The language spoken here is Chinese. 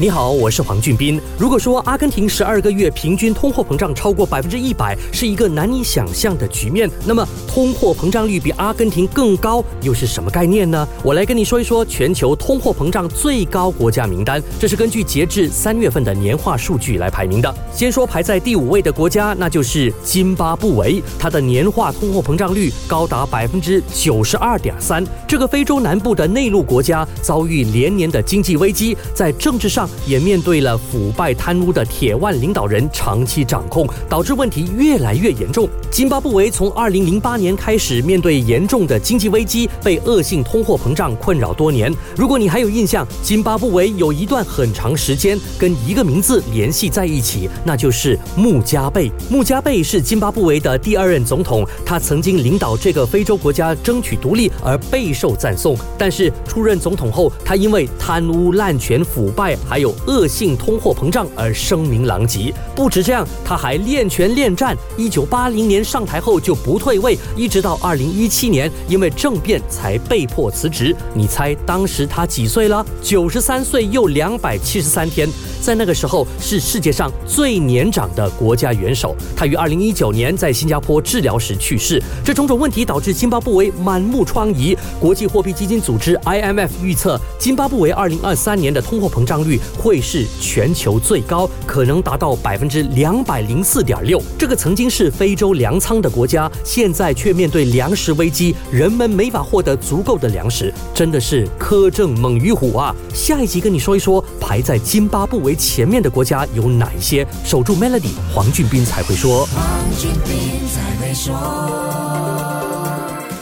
你好，我是黄俊斌。如果说阿根廷十二个月平均通货膨胀超过百分之一百是一个难以想象的局面，那么通货膨胀率比阿根廷更高又是什么概念呢？我来跟你说一说全球通货膨胀最高国家名单，这是根据截至三月份的年化数据来排名的。先说排在第五位的国家，那就是津巴布韦，它的年化通货膨胀率高达百分之九十二点三。这个非洲南部的内陆国家遭遇连年的经济危机，在政治上。也面对了腐败贪污的铁腕领导人长期掌控，导致问题越来越严重。津巴布韦从二零零八年开始面对严重的经济危机，被恶性通货膨胀困扰多年。如果你还有印象，津巴布韦有一段很长时间跟一个名字联系在一起，那就是穆加贝。穆加贝是津巴布韦的第二任总统，他曾经领导这个非洲国家争取独立而备受赞颂。但是出任总统后，他因为贪污滥权腐败还有恶性通货膨胀而声名狼藉。不止这样，他还练拳练战。一九八零年上台后就不退位，一直到二零一七年，因为政变才被迫辞职。你猜当时他几岁了？九十三岁又两百七十三天。在那个时候，是世界上最年长的国家元首。他于二零一九年在新加坡治疗时去世。这种种问题导致津巴布韦满目疮痍。国际货币基金组织 IMF 预测，津巴布韦二零二三年的通货膨胀率会是全球最高，可能达到百分之两百零四点六。这个曾经是非洲粮仓的国家，现在却面对粮食危机，人们没法获得足够的粮食，真的是苛政猛于虎啊！下一集跟你说一说，排在津巴布韦。前面的国家有哪一些？守住 Melody，黄俊斌才会说。